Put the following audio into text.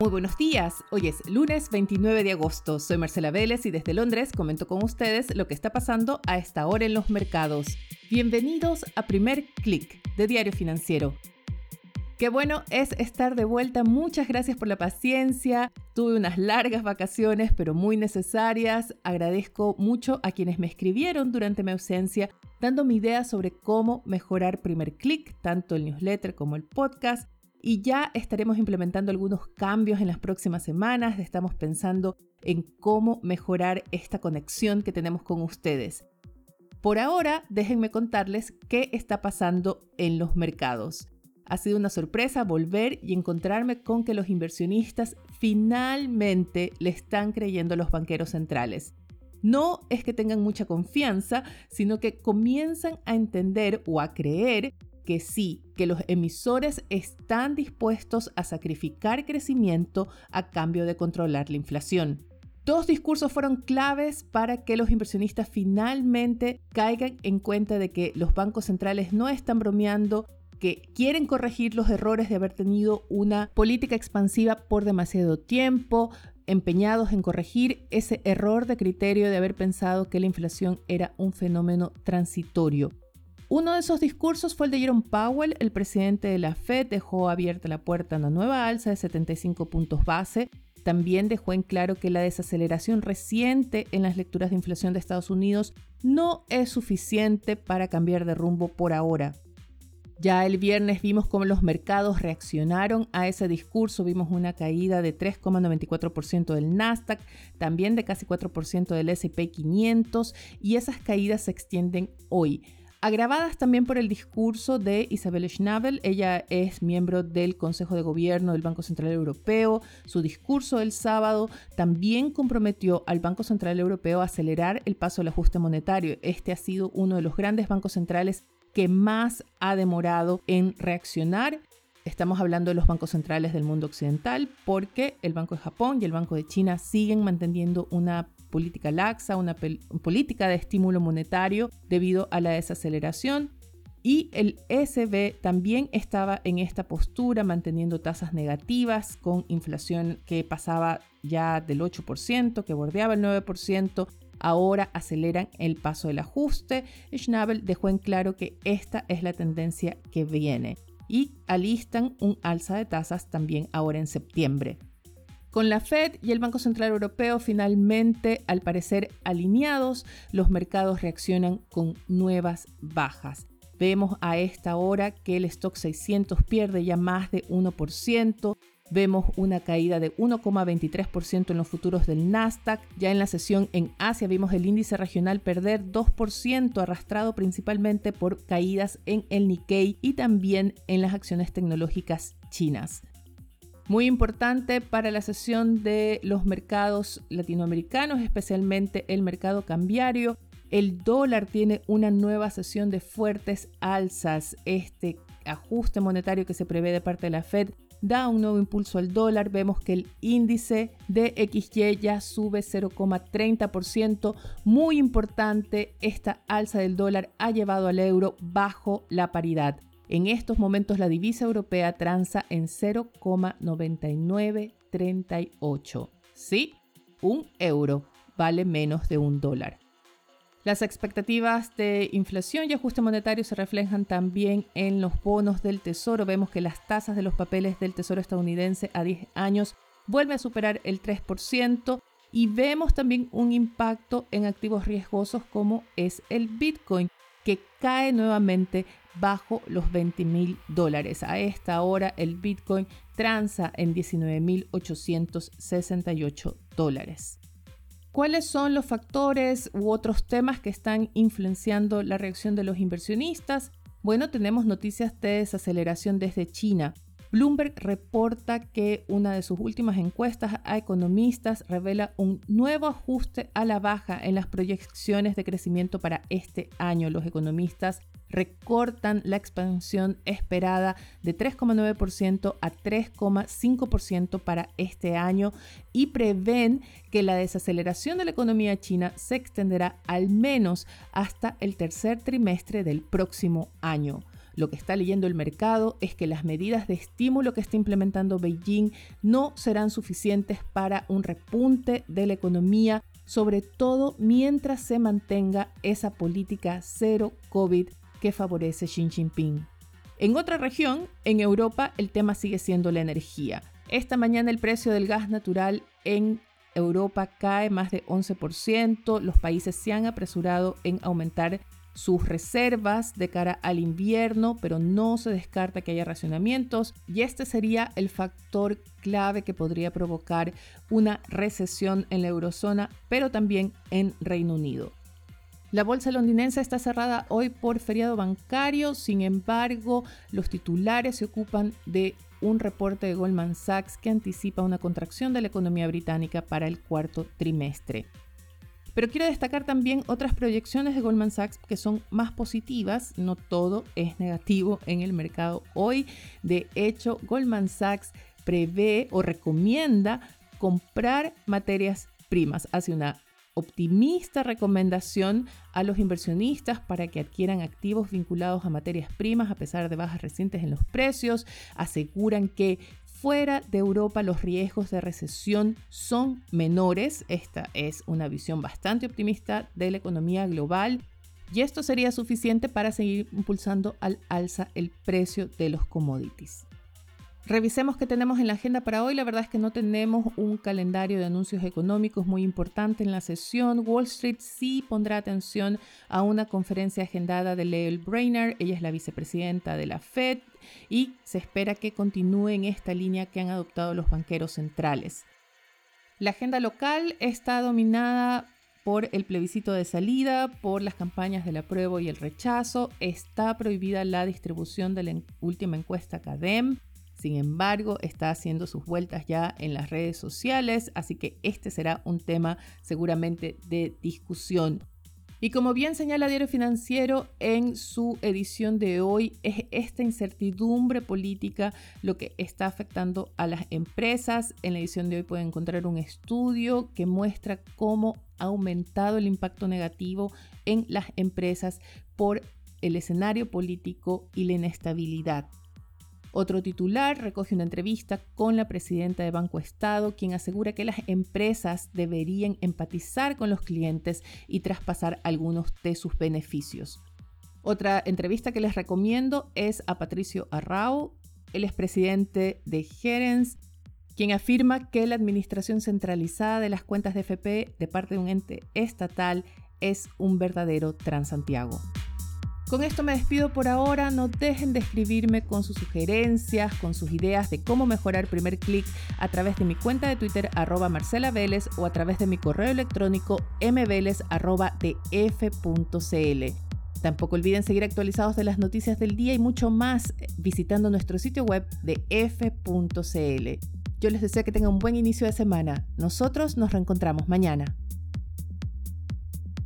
Muy buenos días, hoy es lunes 29 de agosto, soy Marcela Vélez y desde Londres comento con ustedes lo que está pasando a esta hora en los mercados. Bienvenidos a Primer Click de Diario Financiero. Qué bueno es estar de vuelta, muchas gracias por la paciencia, tuve unas largas vacaciones pero muy necesarias, agradezco mucho a quienes me escribieron durante mi ausencia dándome ideas sobre cómo mejorar Primer Click, tanto el newsletter como el podcast y ya estaremos implementando algunos cambios en las próximas semanas. Estamos pensando en cómo mejorar esta conexión que tenemos con ustedes. Por ahora, déjenme contarles qué está pasando en los mercados. Ha sido una sorpresa volver y encontrarme con que los inversionistas finalmente le están creyendo a los banqueros centrales. No es que tengan mucha confianza, sino que comienzan a entender o a creer que sí, que los emisores están dispuestos a sacrificar crecimiento a cambio de controlar la inflación. Dos discursos fueron claves para que los inversionistas finalmente caigan en cuenta de que los bancos centrales no están bromeando, que quieren corregir los errores de haber tenido una política expansiva por demasiado tiempo, empeñados en corregir ese error de criterio de haber pensado que la inflación era un fenómeno transitorio. Uno de esos discursos fue el de Jerome Powell, el presidente de la Fed, dejó abierta la puerta a una nueva alza de 75 puntos base. También dejó en claro que la desaceleración reciente en las lecturas de inflación de Estados Unidos no es suficiente para cambiar de rumbo por ahora. Ya el viernes vimos cómo los mercados reaccionaron a ese discurso, vimos una caída de 3,94% del Nasdaq, también de casi 4% del SP 500 y esas caídas se extienden hoy agravadas también por el discurso de Isabel Schnabel. Ella es miembro del Consejo de Gobierno del Banco Central Europeo. Su discurso el sábado también comprometió al Banco Central Europeo a acelerar el paso del ajuste monetario. Este ha sido uno de los grandes bancos centrales que más ha demorado en reaccionar Estamos hablando de los bancos centrales del mundo occidental porque el Banco de Japón y el Banco de China siguen manteniendo una política laxa, una política de estímulo monetario debido a la desaceleración. Y el ECB también estaba en esta postura, manteniendo tasas negativas con inflación que pasaba ya del 8%, que bordeaba el 9%. Ahora aceleran el paso del ajuste. Schnabel dejó en claro que esta es la tendencia que viene y alistan un alza de tasas también ahora en septiembre. Con la Fed y el Banco Central Europeo finalmente, al parecer alineados, los mercados reaccionan con nuevas bajas. Vemos a esta hora que el stock 600 pierde ya más de 1%, Vemos una caída de 1,23% en los futuros del Nasdaq. Ya en la sesión en Asia vimos el índice regional perder 2%, arrastrado principalmente por caídas en el Nikkei y también en las acciones tecnológicas chinas. Muy importante para la sesión de los mercados latinoamericanos, especialmente el mercado cambiario. El dólar tiene una nueva sesión de fuertes alzas. Este ajuste monetario que se prevé de parte de la Fed da un nuevo impulso al dólar. Vemos que el índice de XY ya sube 0,30%. Muy importante, esta alza del dólar ha llevado al euro bajo la paridad. En estos momentos la divisa europea transa en 0,9938. Sí, un euro vale menos de un dólar. Las expectativas de inflación y ajuste monetario se reflejan también en los bonos del Tesoro. Vemos que las tasas de los papeles del Tesoro estadounidense a 10 años vuelven a superar el 3% y vemos también un impacto en activos riesgosos como es el Bitcoin, que cae nuevamente bajo los 20 mil dólares. A esta hora el Bitcoin transa en 19.868 dólares. ¿Cuáles son los factores u otros temas que están influenciando la reacción de los inversionistas? Bueno, tenemos noticias de desaceleración desde China. Bloomberg reporta que una de sus últimas encuestas a economistas revela un nuevo ajuste a la baja en las proyecciones de crecimiento para este año. Los economistas recortan la expansión esperada de 3,9% a 3,5% para este año y prevén que la desaceleración de la economía china se extenderá al menos hasta el tercer trimestre del próximo año. lo que está leyendo el mercado es que las medidas de estímulo que está implementando Beijing no serán suficientes para un repunte de la economía, sobre todo mientras se mantenga esa política cero COVID que favorece Xi Jinping. En otra región, en Europa, el tema sigue siendo la energía. Esta mañana el precio del gas natural en Europa cae más de 11%. Los países se han apresurado en aumentar sus reservas de cara al invierno, pero no se descarta que haya racionamientos y este sería el factor clave que podría provocar una recesión en la eurozona, pero también en Reino Unido. La bolsa londinense está cerrada hoy por feriado bancario, sin embargo, los titulares se ocupan de un reporte de Goldman Sachs que anticipa una contracción de la economía británica para el cuarto trimestre. Pero quiero destacar también otras proyecciones de Goldman Sachs que son más positivas. No todo es negativo en el mercado hoy. De hecho, Goldman Sachs prevé o recomienda comprar materias primas. Hace una optimista recomendación a los inversionistas para que adquieran activos vinculados a materias primas a pesar de bajas recientes en los precios. Aseguran que fuera de Europa los riesgos de recesión son menores. Esta es una visión bastante optimista de la economía global. Y esto sería suficiente para seguir impulsando al alza el precio de los commodities. Revisemos qué tenemos en la agenda para hoy. La verdad es que no tenemos un calendario de anuncios económicos muy importante en la sesión. Wall Street sí pondrá atención a una conferencia agendada de Lael Brainerd. Ella es la vicepresidenta de la Fed y se espera que continúe en esta línea que han adoptado los banqueros centrales. La agenda local está dominada por el plebiscito de salida, por las campañas del apruebo y el rechazo. Está prohibida la distribución de la última encuesta CADEM. Sin embargo, está haciendo sus vueltas ya en las redes sociales, así que este será un tema seguramente de discusión. Y como bien señala Diario Financiero en su edición de hoy, es esta incertidumbre política lo que está afectando a las empresas. En la edición de hoy pueden encontrar un estudio que muestra cómo ha aumentado el impacto negativo en las empresas por el escenario político y la inestabilidad. Otro titular recoge una entrevista con la presidenta de Banco Estado, quien asegura que las empresas deberían empatizar con los clientes y traspasar algunos de sus beneficios. Otra entrevista que les recomiendo es a Patricio Arrao, el expresidente de Gerens, quien afirma que la administración centralizada de las cuentas de FP de parte de un ente estatal es un verdadero Transantiago. Con esto me despido por ahora. No dejen de escribirme con sus sugerencias, con sus ideas de cómo mejorar primer clic a través de mi cuenta de Twitter arroba Marcela Vélez o a través de mi correo electrónico mveles Tampoco olviden seguir actualizados de las noticias del día y mucho más visitando nuestro sitio web de f.cl. Yo les deseo que tengan un buen inicio de semana. Nosotros nos reencontramos mañana.